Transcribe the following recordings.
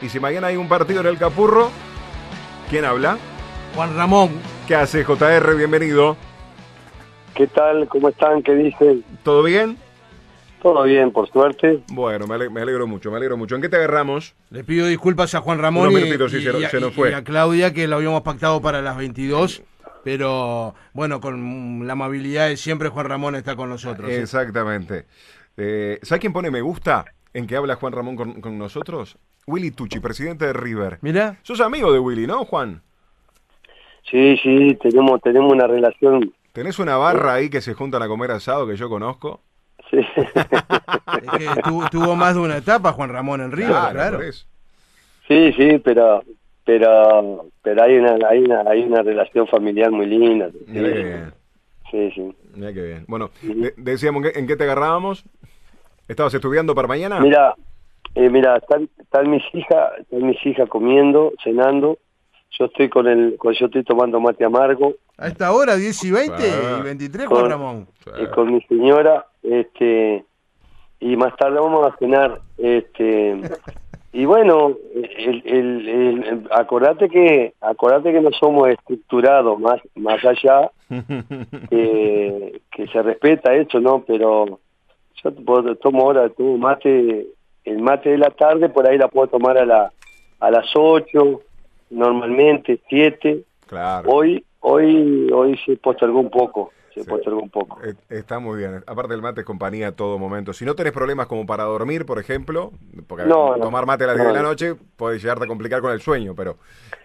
Y si mañana hay un partido en el Capurro, ¿quién habla? Juan Ramón. ¿Qué hace JR? Bienvenido. ¿Qué tal? ¿Cómo están? ¿Qué dicen? ¿Todo bien? Todo bien, por suerte. Bueno, me, ale- me alegro mucho, me alegro mucho. ¿En qué te agarramos? Le pido disculpas a Juan Ramón y, minutitos, sí, y- se nos- y a- se nos y fue. a Claudia, que lo habíamos pactado para las 22. Pero bueno, con la amabilidad de siempre, Juan Ramón está con nosotros. ¿sí? Exactamente. Eh, ¿Sabes quién pone me gusta en que habla Juan Ramón con, con nosotros? Willy Tucci, presidente de River. Mirá, Sos amigo de Willy, ¿no, Juan? Sí, sí, tenemos tenemos una relación. ¿Tenés una barra ahí que se juntan a comer asado que yo conozco? Sí, es que tuvo, tuvo más de una etapa Juan Ramón en River, claro. sí, sí, pero pero pero hay una hay una hay una relación familiar muy linda. Sí, Mirá qué bien. sí, sí. Mirá qué bien. Bueno, de- decíamos, ¿en qué, en qué te agarrábamos? ¿Estabas estudiando para mañana? Mira, eh, mira, están, están mis hijas, están mis hijas comiendo, cenando. Yo estoy con el, con, yo estoy tomando mate amargo A esta hora, 10 y 20 Ah. y 23, Con- Juan Ramón. Sí. eh, con mi señora, este, y más tarde vamos a cenar, este, y bueno, el, el, acordate que, acordate que no somos estructurados más, más allá, que, que se respeta eso, ¿no? Pero yo tomo ahora, tomo mate, el mate de la tarde, por ahí la puedo tomar a la, a las 8, normalmente 7, Claro. hoy, hoy, hoy se postergó un poco, se Sí. postergó un poco. Eh, Está muy bien. Aparte el mate es compañía a todo momento. Si no tenés problemas como para dormir, por ejemplo, porque No, no. tomar mate a las 10 de la No. noche puede llegarte a complicar con el sueño, pero...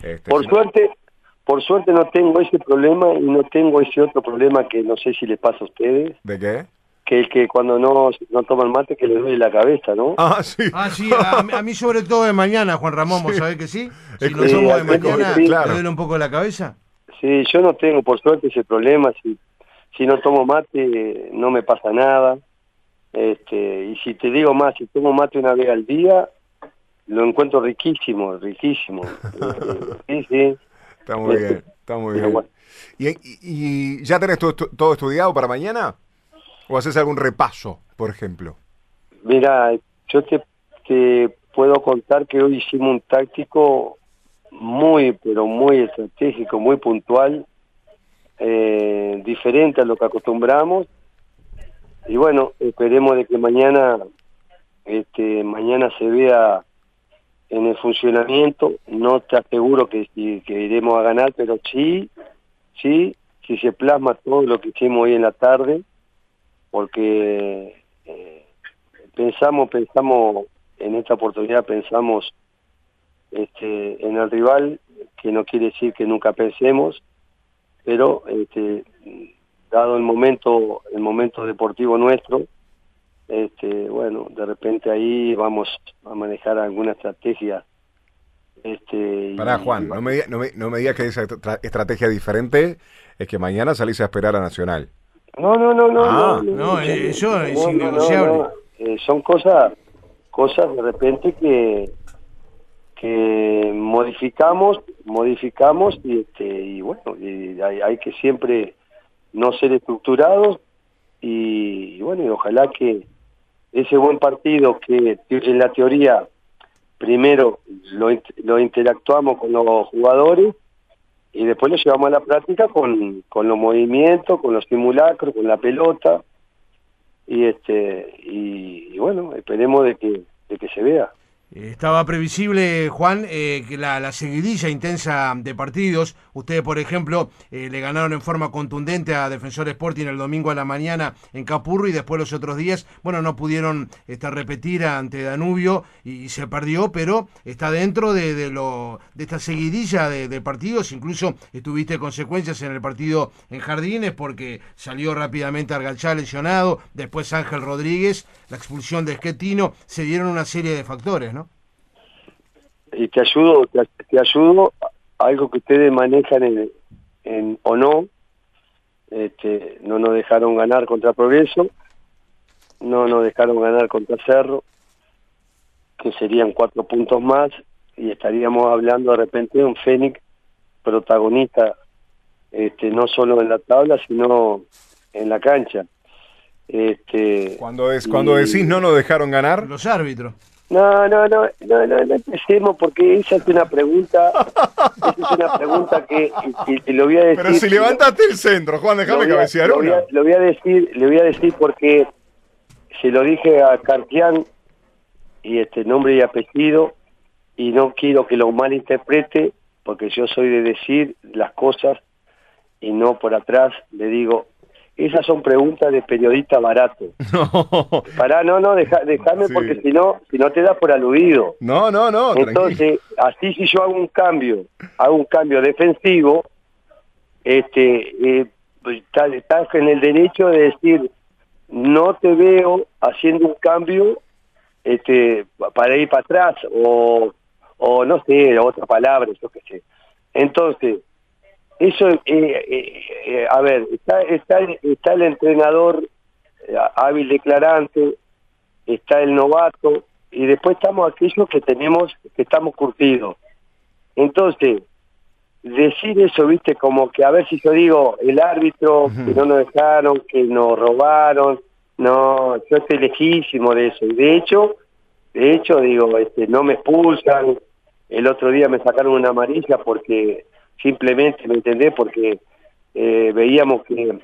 este, Por si no- suerte, por suerte no tengo ese problema y no tengo ese otro problema que no sé si le pasa a ustedes, ¿De qué? Que el que cuando no, no toman mate que le duele la cabeza, ¿no? Ah, sí. Ah, sí, a, mí- a mí sobre todo de mañana, Juan Ramón, ¿vos sabés que sí? Si Es no que- somos de sí, mañana, sí, claro. ¿te duele un poco la cabeza? Sí, yo no tengo por suerte ese problema, si, si no tomo mate no me pasa nada, este, y si te digo más, si tomo mate una vez al día, lo encuentro riquísimo, riquísimo. Este, sí, sí. Está muy bien, está muy bien. bueno. ¿Y, y- y ya tenés todo, todo estudiado para mañana? ¿O haces algún repaso, por ejemplo? Mira, yo te, te puedo contar que hoy hicimos un táctico muy, pero muy estratégico, muy puntual, eh, diferente a lo que acostumbramos. Y bueno, esperemos de que mañana, este, mañana se vea en el funcionamiento. No te aseguro que, que iremos a ganar, pero sí, sí, si se plasma todo lo que hicimos hoy en la tarde, porque eh, pensamos, pensamos, en esta oportunidad pensamos este, en el rival, que no quiere decir que nunca pensemos, pero este, dado el momento, el momento deportivo nuestro, este, bueno, de repente ahí vamos a manejar alguna estrategia. Este, Pará, Juan, no me, no, me, no me digas que esa tra- estrategia diferente es que mañana salís a esperar a Nacional. No, no, no, no. Ah, no, eh, eso es no, no, innegociable. no. Eh, son cosas, cosas de repente que que modificamos, modificamos y este y bueno, y hay, hay que siempre no ser estructurados y, y bueno, y ojalá que ese buen partido que en la teoría primero lo, lo interactuamos con los jugadores y después lo llevamos a la práctica con, con los movimientos, con los simulacros, con la pelota y este y, y bueno, esperemos de que de que se vea. Eh, Estaba previsible, Juan, eh, que la, la seguidilla intensa de partidos, ustedes, por ejemplo, eh, le ganaron en forma contundente a Defensor Sporting el domingo a la mañana en Capurro y después los otros días, bueno, no pudieron este, repetir ante Danubio y, se perdió, pero está dentro de, lo, de esta seguidilla de, de partidos, incluso estuviste consecuencias en el partido en Jardines porque salió rápidamente Argalchá lesionado, después Ángel Rodríguez, la expulsión de Esquetino, se dieron una serie de factores, ¿no? Y te ayudo, te, te ayudo a algo que ustedes manejan en, en o no. Este, no nos dejaron ganar contra Progreso, no nos dejaron ganar contra Cerro, que serían cuatro puntos más, y estaríamos hablando de repente de un Fénix protagonista, este, no solo en la tabla, sino en la cancha. Este, Cuando, es, cuando y- decís no nos dejaron ganar, Los árbitros. No, no, no, no, no, no empecemos porque esa es una pregunta, esa es una pregunta que, que- que lo voy a decir. Pero si levantaste el centro, Juan, déjame cabecear lo voy una. a- lo voy a decir, le voy a decir porque se lo dije a Cartián y este nombre y apellido y no quiero que lo malinterprete porque yo soy de decir las cosas y no por atrás le digo esas son preguntas de periodista barato. No, Pará, no, no, deja, déjame Sí. porque si no, si no te da por aludido. no, no, no, tranquilo. Entonces, así si yo hago un cambio, hago un cambio defensivo, este, eh, estás, estás en el derecho de decir, no te veo haciendo un cambio este, para ir para atrás, o, o no sé, otra palabra, yo qué sé. Entonces, eso, eh, eh, eh, a ver, está, está, está el entrenador eh, hábil declarante, está el novato y después estamos aquellos que tenemos que estamos curtidos. Entonces, decir eso, viste, como que a ver si yo digo el árbitro, que no nos dejaron, que nos robaron, no, yo estoy lejísimo de eso. Y de hecho, de hecho, digo, este, no me expulsan. El otro día me sacaron una amarilla porque simplemente, ¿me entendés? Porque eh, veíamos que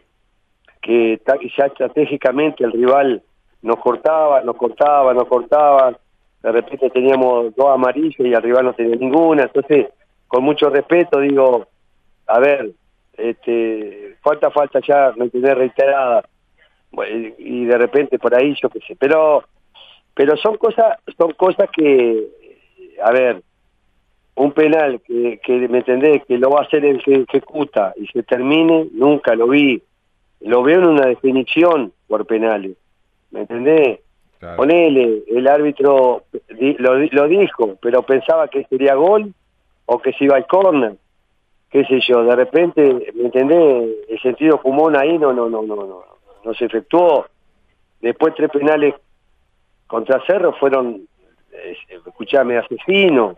que ya estratégicamente el rival nos cortaba, nos cortaba, nos cortaba, de repente teníamos dos amarillas y el rival no tenía ninguna, entonces con mucho respeto digo, a ver, este, falta, falta ya, me entendés, reiterada, y de repente por ahí yo qué sé, pero, pero son cosas, son cosas que, a ver, un penal que, que me entendés, que lo va a hacer el que ejecuta y se termine, nunca lo vi, lo veo en una definición por penales, ¿me entendés? Claro. Ponele, el árbitro lo, lo dijo, pero pensaba que sería gol o que se iba al córner, qué sé yo, de repente, ¿me entendés? El sentido común ahí no, no, no, no, no, no se efectuó. Después tres penales contra Cerro fueron, eh, escuchame, asesinos.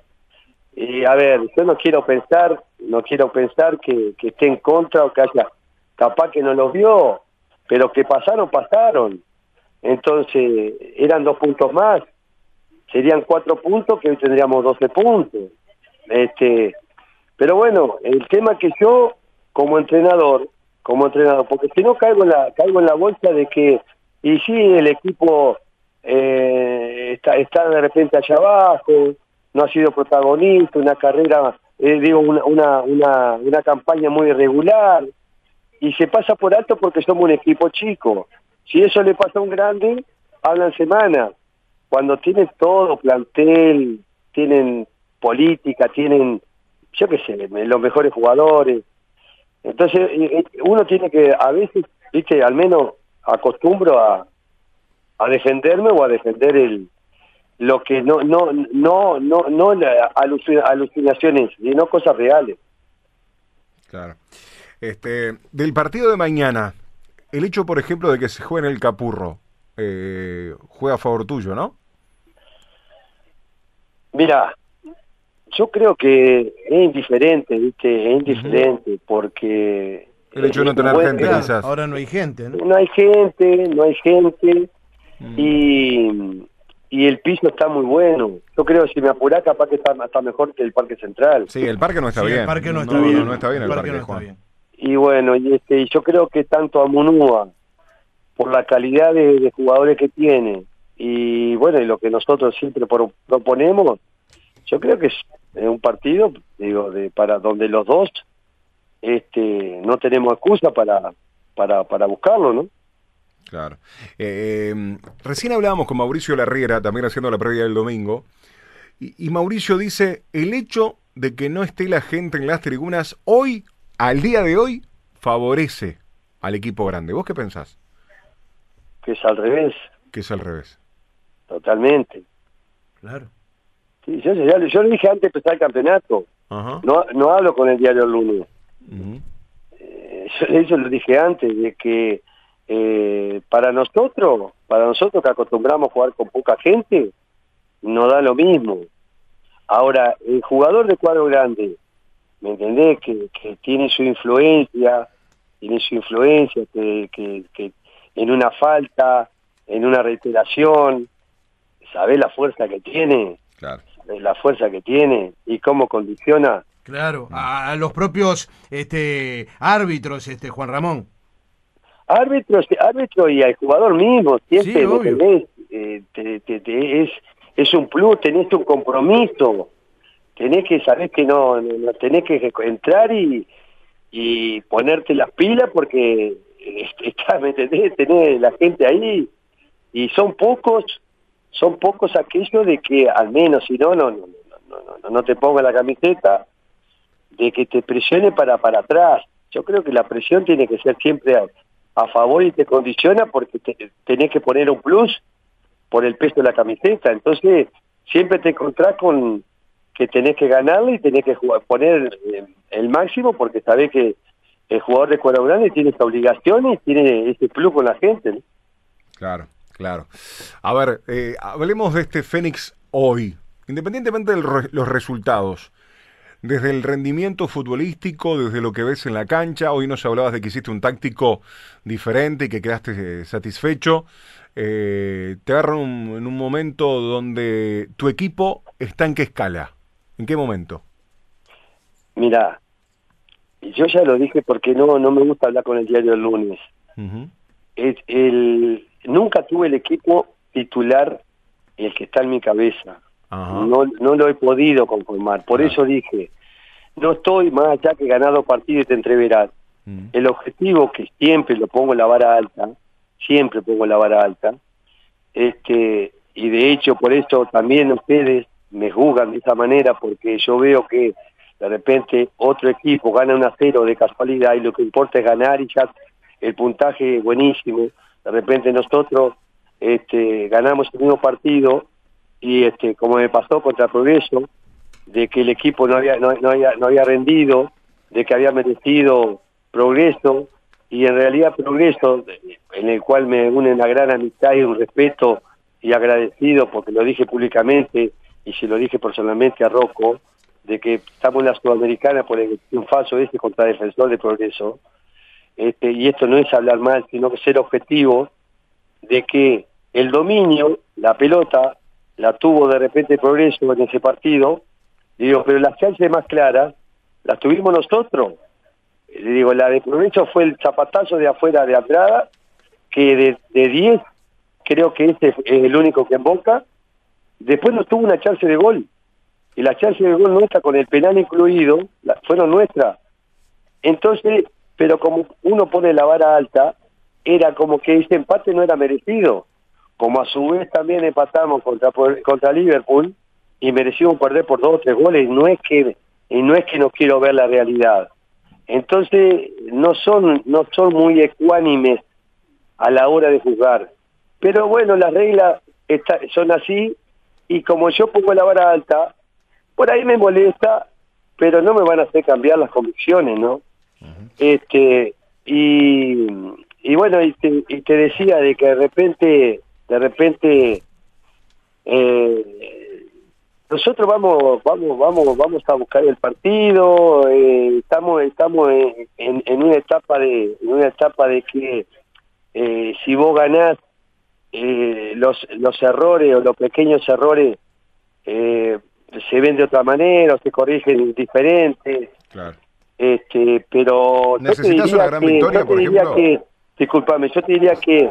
Y a ver, yo no quiero pensar, no quiero pensar que, que esté en contra o que haya, capaz que no los vio, pero que pasaron, pasaron. Entonces, eran dos puntos más, serían cuatro puntos que hoy tendríamos 12 puntos. Este, pero bueno, el tema que yo, como entrenador, como entrenador, porque si no caigo en la, caigo en la bolsa de que, y sí, el equipo eh, está, está de repente allá abajo, no ha sido protagonista, una carrera, eh, digo, una, una, una, una campaña muy irregular, y se pasa por alto porque somos un equipo chico. Si eso le pasa a un grande, hablan semana. Cuando tienen todo, plantel, tienen política, tienen, yo qué sé, los mejores jugadores. Entonces, uno tiene que, a veces, viste, al menos acostumbro a, a defenderme o a defender el lo que no no no no no alucinaciones sino cosas reales Claro. Este, del partido de mañana, el hecho, por ejemplo, de que se juegue en el Capurro, eh, juega a favor tuyo, ¿no? Mira, yo creo que es indiferente, ¿viste? Es indiferente porque... El hecho de no tener bueno, gente, quizás. ahora no hay gente, ¿no? No hay gente, no hay gente Mm. y, y el piso está muy bueno. Yo creo que si me apurás capaz que está, está mejor que el Parque Central. Sí, el parque no está Sí, bien. el parque no está no, bien. No, no está bien el, parque, no está Juan. bien. Y bueno, y este y yo creo que tanto a Munúa, por la calidad de, de jugadores que tiene, y bueno, y lo que nosotros siempre pro- proponemos, yo creo que es un partido, digo, de para donde los dos este no tenemos excusa para para para buscarlo, ¿no? Claro. Eh, eh, recién hablábamos con Mauricio Larriera, también haciendo la previa del domingo, y, y Mauricio dice, el hecho de que no esté la gente en las tribunas hoy, al día de hoy, favorece al equipo grande. ¿Vos qué pensás? Que es al revés, Que es al revés. totalmente. Claro. Sí, yo, yo, yo lo dije antes de empezar el campeonato, Ajá. no no hablo con el diario el lunes. Eh, yo eso lo dije antes, de que eh, para nosotros, para nosotros que acostumbramos a jugar con poca gente, no da lo mismo. Ahora, el jugador de cuadro grande, ¿me entendés? Que, que tiene su influencia, tiene su influencia, que, que, que en una falta, en una reiteración, ¿sabés la fuerza que tiene? Claro. la fuerza que tiene y cómo condiciona. Claro, a, los propios este, árbitros, este Juan Ramón. Árbitros, árbitro y al jugador mismo, siempre eh, es, es un plus, tenés un compromiso, tenés que saber que no, no tenés que entrar y, y ponerte las pilas porque está, ¿me entendés? Tenés la gente ahí y son pocos son pocos aquellos de que al menos si no no no no no, no te ponga la camiseta de que te presione para para atrás yo creo que la presión tiene que ser siempre a, favor y te condiciona porque te, tenés que poner un plus por el peso de la camiseta entonces siempre te encontrás con que tenés que ganarle y tenés que poner eh, el máximo porque sabés que el jugador de cuadro grande tiene esa obligación y tiene ese plus con la gente claro Claro. A ver, eh, hablemos de este Fénix hoy, independientemente de los resultados. Desde el rendimiento futbolístico, desde lo que ves en la cancha, hoy nos hablabas de que hiciste un táctico diferente y que quedaste eh, satisfecho. Eh, te agarran en un momento donde tu equipo está en qué escala, en qué momento. Mira, yo ya lo dije porque no no me gusta hablar con el diario el lunes. es el, nunca tuve el equipo titular el que está en mi cabeza. No, no lo he podido conformar. Por eso dije, no estoy más allá que ganado partido y te entreverás. Mm. El objetivo que siempre lo pongo en la vara alta, siempre pongo la vara alta, este, y de hecho por eso también ustedes me juzgan de esa manera, porque yo veo que de repente otro equipo gana un a cero de casualidad y lo que importa es ganar y ya el puntaje es buenísimo de repente nosotros este, ganamos el mismo partido y este, como me pasó contra Progreso, de que el equipo no había, no, había, no había rendido, de que había merecido progreso, y en realidad progreso, en el cual me une una gran amistad y un respeto y agradecido, porque lo dije públicamente y se lo dije personalmente a Rocco, de que estamos en la Sudamericana por el triunfazo ese contra Defensor de Progreso, este, y esto no es hablar mal, sino que ser objetivo de que el dominio, la pelota, la tuvo de repente progreso en ese partido, digo, pero las chances más claras las tuvimos nosotros. Le digo, la de progreso fue el zapatazo de afuera de Andrada, que de 10 creo que ese es el único que emboca. Después no tuvo una chance de gol. Y la chance de gol nuestra, con el penal incluido, fueron nuestras. Entonces, pero como uno pone la vara alta, era como que ese empate no era merecido. Como a su vez también empatamos contra, contra Liverpool y merecimos perder por dos o tres goles, no es que y no es que no quiero ver la realidad. Entonces no son no son muy ecuánimes a la hora de jugar. Pero bueno, las reglas son así y como yo pongo la vara alta, por ahí me molesta, pero no me van a hacer cambiar las convicciones, ¿no? este y, y bueno y te, decía de que de repente de repente eh, nosotros vamos vamos vamos vamos a buscar el partido eh, estamos estamos en, en, una etapa de en una etapa de que eh, si vos ganás los los errores o los pequeños errores se ven de otra manera o se corrigen diferente. Claro. Este, pero ¿Necesitas una gran victoria, por ejemplo? Que, disculpame, yo te diría que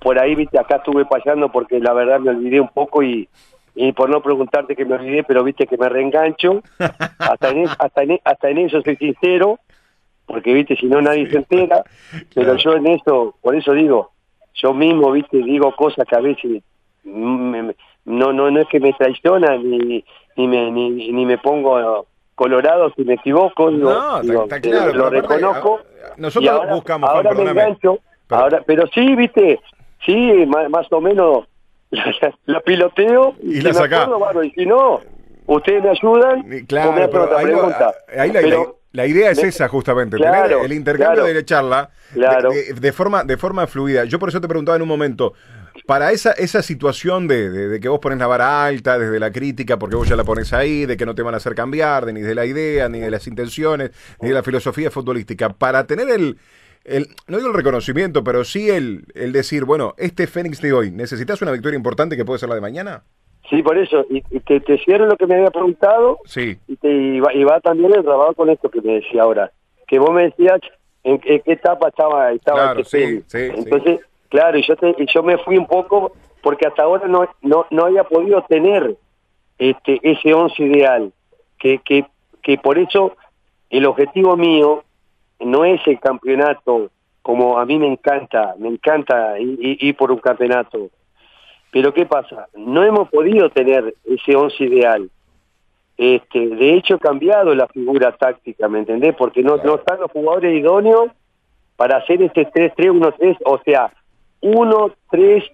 por ahí, viste, acá estuve pasando porque la verdad me olvidé un poco y, y por no preguntarte que me olvidé, pero viste que me reengancho. hasta, en, hasta, en, hasta en eso soy sincero, porque viste, si no nadie se entera. Pero yo en eso, por eso digo, yo mismo, viste, digo cosas que a veces no, no, no es que me traicionan ni, ni, me, ni, ni me pongo Colorado, si me equivoco, no, está, claro, lo reconozco. nosotros buscamos, ahora me engancho, pero... ahora, pero sí, viste, sí, más, o menos la, piloteo y, la saca. y si no, ustedes me ayudan. Claro, pero ahí, pregunta. ahí la, la, idea es esa justamente, tener el intercambio de la charla de, forma de forma fluida. Yo por eso te preguntaba en un momento, para esa, esa situación de, que vos pones la vara alta desde la crítica, porque vos ya la pones ahí, de que no te van a hacer cambiar, de, ni de la idea, ni de las intenciones, ni de la filosofía futbolística, para tener el, el, no digo el reconocimiento, pero sí el, el decir, bueno, este Fénix de hoy, ¿necesitas una victoria importante que puede ser la de mañana? Sí, por eso, y, te, te cierro lo que me había preguntado, sí. y, te, y, va, también el trabajo con esto que me decía ahora, que vos me decías en, qué etapa estaba, estaba este sí, Entonces, claro, y yo, te, y yo me fui un poco, porque hasta ahora no, no, no había podido tener este ese once ideal, que, que, que por eso el objetivo mío no es el campeonato como a mí me encanta, me encanta ir, por un campeonato. Pero ¿qué pasa? No hemos podido tener ese once ideal. Este, de hecho, he cambiado la figura táctica, ¿me entendés? Porque no, no están los jugadores idóneos para hacer este 3-3-1-3, o sea, 1-3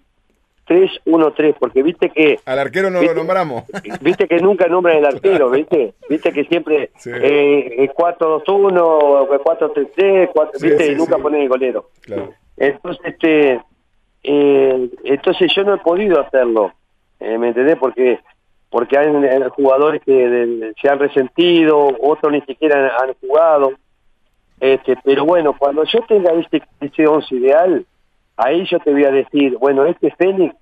3-1-3, porque viste que... Al arquero no lo nombramos. Viste que nunca nombran el arquero, viste? Viste que siempre eh, 4-2-1, 4-3-3, viste, y nunca ponen el golero. Claro. Entonces, este, eh, entonces yo no he podido hacerlo, eh, ¿me entendés? Porque porque hay, jugadores que se han resentido, otros ni siquiera han, jugado. Este, pero bueno, cuando yo tenga este, este once ideal, ahí yo te voy a decir, bueno, este Fénix,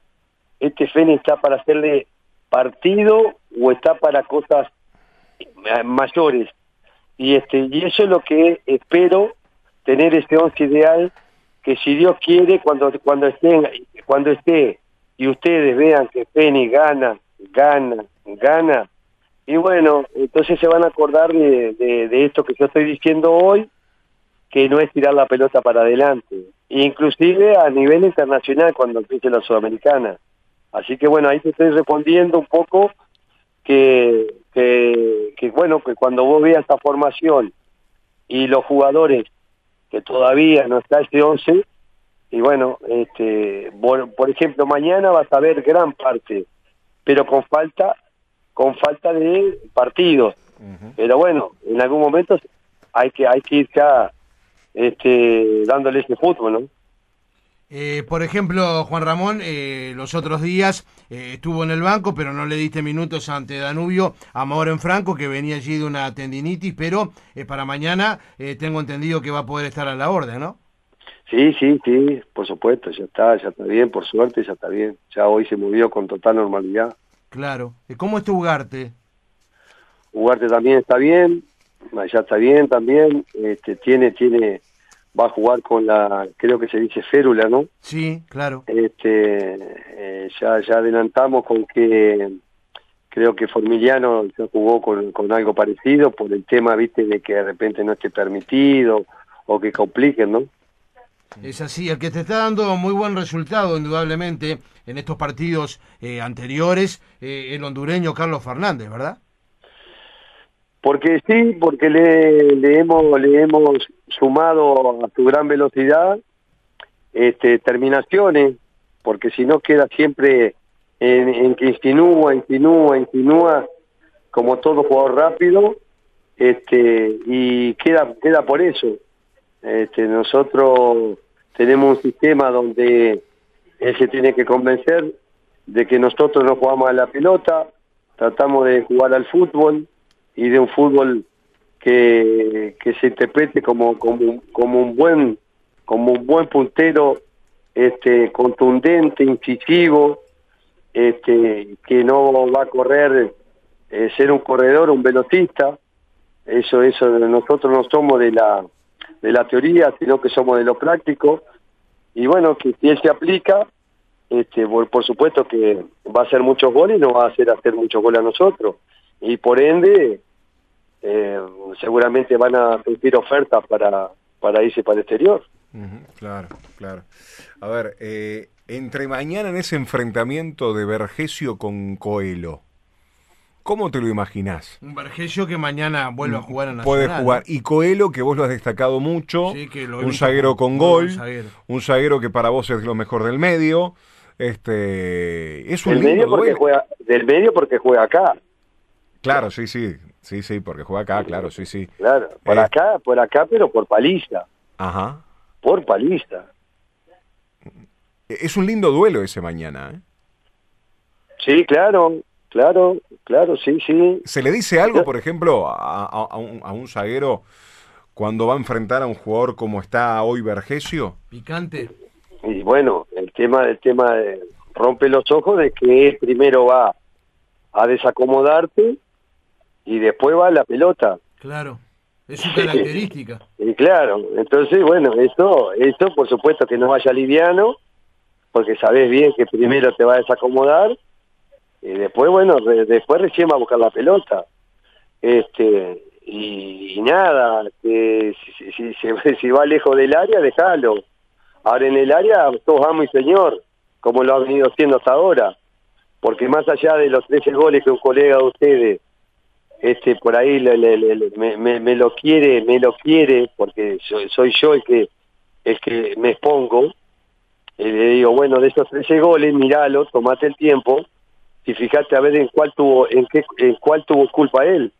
este Fénix está para hacerle partido o está para cosas eh, mayores. Y este y eso es lo que espero tener este once ideal que si Dios quiere cuando cuando estén cuando esté y ustedes vean que Fénix gana, gana, gana y bueno, entonces se van a acordar de, de esto que yo estoy diciendo hoy que no es tirar la pelota para adelante, inclusive a nivel internacional cuando empiece la Sudamericana. Así que bueno, ahí te estoy respondiendo un poco que, que, bueno, que cuando vos veas esta formación y los jugadores que todavía no está ese 11, y bueno, este, por, ejemplo, mañana vas a ver gran parte, pero con falta, con falta de partidos. Pero bueno, en algún momento hay que, hay que ir ya este, dándole ese fútbol, ¿no? Eh, por ejemplo, Juan Ramón, eh, los otros días eh, estuvo en el banco, pero no le diste minutos ante Danubio a en Franco, que venía allí de una tendinitis, pero para mañana tengo entendido que va a poder estar a la orden, ¿no? Sí, sí, sí, por supuesto, ya está, ya está bien, por suerte ya está bien. Ya hoy se movió con total normalidad. Claro. ¿Cómo está Ugarte? Ugarte también está bien, ya está bien también, este, tiene, tiene, va a jugar con la, creo que se dice férula, ¿no? Sí, claro. Este, eh, ya, ya adelantamos con que creo que Formiliano ya jugó con, con algo parecido por el tema, viste, de que de repente no esté permitido o que compliquen, ¿no? Es así, el que te está dando muy buen resultado, indudablemente, en estos partidos eh, anteriores, eh, el hondureño Carlos Fernández, ¿verdad? Porque sí, porque le, le, hemos, le hemos sumado a su gran velocidad este, terminaciones, porque si no queda siempre en, que insinúa, insinúa, insinúa, como todo jugador rápido, este, y queda, queda por eso. Este, nosotros tenemos un sistema donde él se tiene que convencer de que nosotros no jugamos a la pelota, tratamos de jugar al fútbol, y de un fútbol que, que se interprete como, como, un buen como un buen puntero este contundente, incisivo, este que no va a correr eh, ser un corredor, un velocista. Eso eso nosotros no somos de la de la teoría, sino que somos de lo práctico. Y bueno, que si él se aplica, este por, por supuesto que va a hacer muchos goles y nos va a hacer hacer muchos goles a nosotros y por ende eh, seguramente van a pedir ofertas para, para irse para el exterior. claro, claro. A ver, eh, entre mañana en ese enfrentamiento de Vergesio con Coelho, ¿cómo te lo imaginás? Un Vergesio que mañana vuelve a mm, jugar a Nacional. Puede jugar. Y Coelho, que vos lo has destacado mucho, un zaguero con gol, un zaguero. que para vos es lo mejor del medio. Este, es un medio porque juega, del medio porque juega acá. Claro, sí, sí, sí, sí, porque juega acá, claro, sí, sí. Claro, por eh, acá, por acá, pero por paliza. Ajá. Por paliza. Es un lindo duelo ese mañana, ¿eh? Sí, claro, claro, claro, sí, sí. ¿Se le dice algo, por ejemplo, a, un, a un zaguero cuando va a enfrentar a un jugador como está hoy Vergesio? Picante. Y bueno, el tema, el tema de rompe los ojos de que él primero va a desacomodarte y después va la pelota. Claro, es su característica. Y claro, entonces, bueno, eso, eso por supuesto que no vaya liviano, porque sabes bien que primero te va a desacomodar y después, bueno, re- después recién va a buscar la pelota. Este, y, y nada, que si, si, si- si va lejos del área, déjalo. Ahora en el área, todos amo y señor, como lo ha venido haciendo hasta ahora. Porque más allá de los 13 goles que un colega de ustedes, este, por ahí le- le- le- me, me- me lo quiere, me lo quiere, porque soy, soy yo el que, el que me expongo, y le digo, bueno, de esos 13 goles, miralo, tomate el tiempo, y fíjate a ver en cuál tuvo, en qué, en cuál tuvo culpa él.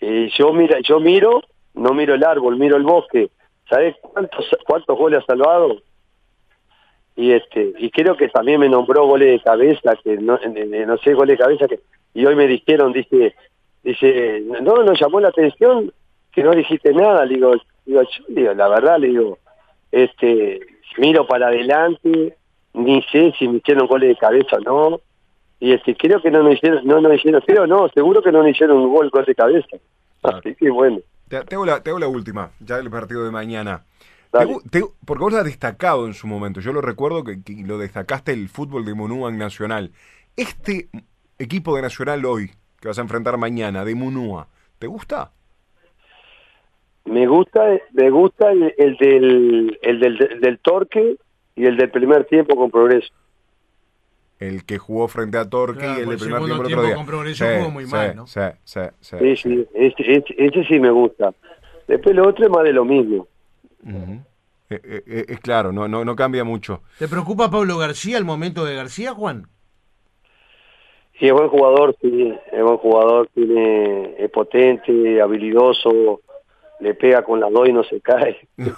Eh, yo mira, yo miro, no miro el árbol, miro el bosque. ¿Sabes cuántos cuántos goles ha salvado? Y este, y creo que también me nombró goles de cabeza, que no, eh, eh, no sé, goles de cabeza que, y hoy me dijeron, dice, dice, no, nos llamó la atención que no dijiste nada, le digo, digo, yo digo, la verdad, le digo, este, miro para adelante, ni sé si me hicieron goles de cabeza o no, y este, creo que no nos hicieron, no nos hicieron, creo no, seguro que no nos hicieron un gol, gol de cabeza. Claro. Así que bueno, Te, te hago la, te hago la última, ya del partido de mañana. Te te- porque vos lo has destacado en su momento. Yo lo recuerdo que, que lo destacaste el fútbol de Munúa en Nacional. Este equipo de Nacional hoy, que vas a enfrentar mañana, de Munúa, ¿te gusta? me gusta, me gusta el, el del, el del, del, del torque y el del primer tiempo con progreso. El que jugó frente a Torque Claro, y el el primer tiempo el otro tiempo día. con Progreso jugó muy mal, ¿no? Sí, sí, sí, Sí, sí, ese, ese, ese sí me gusta. Después lo otro es más de lo mismo. Eh, eh, eh, es claro, no, no, no cambia mucho. ¿Te preocupa Pablo García el momento de García, Juan? Sí, es buen jugador, sí, es buen jugador, tiene, es potente, habilidoso, le pega con las dos y no se cae. este,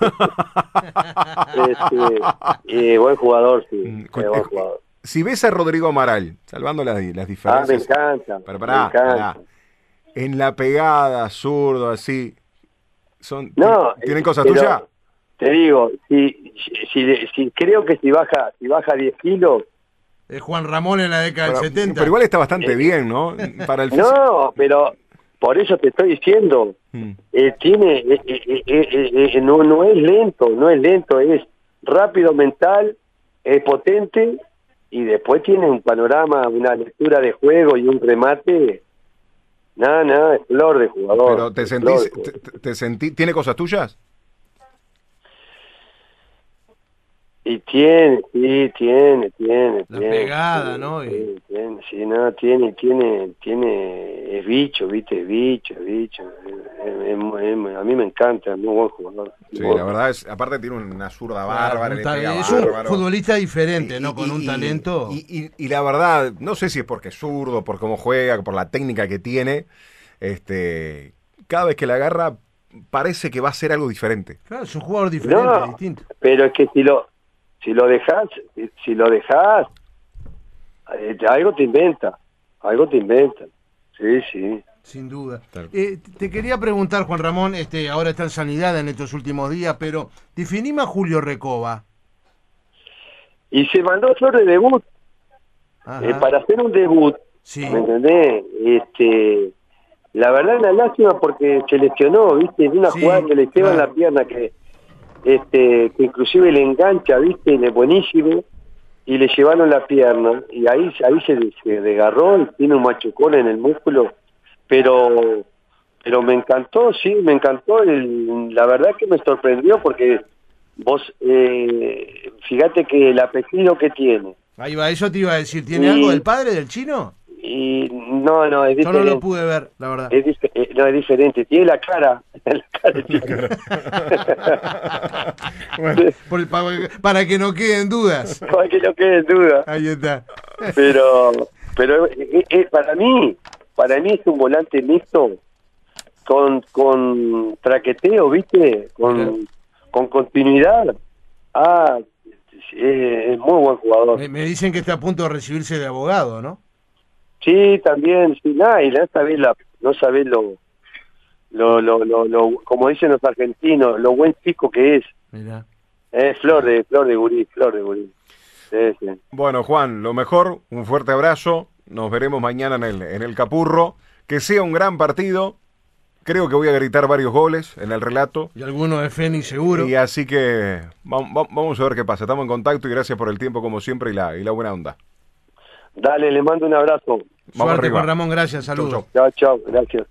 y buen jugador, sí, Mm, es buen jugador. Si ves a Rodrigo Amaral, salvando las, las Ah, me diferencias, encanta, Pero me pará, encanta. pará. en la pegada, zurdo, así, son, No, ¿tienen eh, cosas tuyas? Te digo, si, si, si creo que si baja, si baja 10 kilos, Es Juan Ramón en la década Pero, del 70. pero igual está bastante bien, ¿no? Para el no, pero por eso te estoy diciendo, Mm. eh, tiene, eh, eh, eh, eh, eh, no, no es lento, no es lento, es rápido mental, es potente y después tiene un panorama, una lectura de juego y un remate. Nada, nada, es flor de jugador. Pero te sentís, te- te sentí, ¿tiene cosas tuyas? Y tiene, sí, tiene, tiene. La tiene, pegada, tiene, ¿no? Y- Sí, tiene, sí, no, tiene, tiene, tiene, es bicho, viste, es bicho, es bicho. Es- es- es muy- es muy- a mí me encanta, es muy buen jugador. Sí, la verdad es, aparte tiene una zurda Claro, bárbara, un es un bárbaro. futbolista diferente, ¿no? Y- Con y- un talento. Y, y- y la verdad, no sé si es porque es zurdo, por cómo juega, por la técnica que tiene, este, cada vez que la agarra parece que va a ser algo diferente. Claro, es un jugador diferente, No, distinto. pero es que si lo, si lo dejas, si, si lo dejas, eh, algo te inventa, algo te inventa. Sí, sí. Sin duda. Eh, te quería preguntar, Juan Ramón, este, ahora está en sanidad en estos últimos días, pero definime a Julio Recoba. Y se mandó flor de debut, eh, para hacer un debut, Sí, ¿Me entendés? Este, la verdad una lástima porque se lesionó, ¿viste? En una Sí, jugada que le lleva en claro. la pierna que este que inclusive le engancha, ¿viste? Le buenísimo y le llevaron la pierna y ahí ahí se, se desgarró y tiene un machucón en el músculo, pero pero me encantó, sí, me encantó, el- la verdad que me sorprendió porque vos eh, fíjate que el apellido que tiene ahí va, eso te iba a decir. ¿Tiene Y- algo del padre del chino? Y no, no, es Yo no diferente. lo pude ver, la verdad. Es, eh, no, es diferente. Tiene la cara. la cara chica. Por- pa- para que no queden dudas. Para que no quede en duda. Ahí está. Pero, pero eh, eh, para mí, para mí es un volante mixto con, con traqueteo, ¿viste? Con, con continuidad. Ah, es muy buen jugador. Me, me dicen que está a punto de recibirse de abogado, ¿no? Sí, también, sí, nada, y no sabés, la, no sabés lo, lo, lo, lo, lo- como dicen los argentinos, lo buen chico que es. Mirá. Es flor de, flor de gurí, flor de gurí. Sí, sí. Bueno, Juan, lo mejor, un fuerte abrazo. Nos veremos mañana en el, en el Capurro. Que sea un gran partido. Creo que voy a gritar varios goles en el relato. Y alguno de Fénix seguro. Y así que va- va- vamos a ver qué pasa. Estamos en contacto y gracias por el tiempo como siempre y la, y la buena onda. Dale, le mando un abrazo. Vamos Suerte arriba. con Ramón, gracias, saludos. chau. Chao, chao, gracias.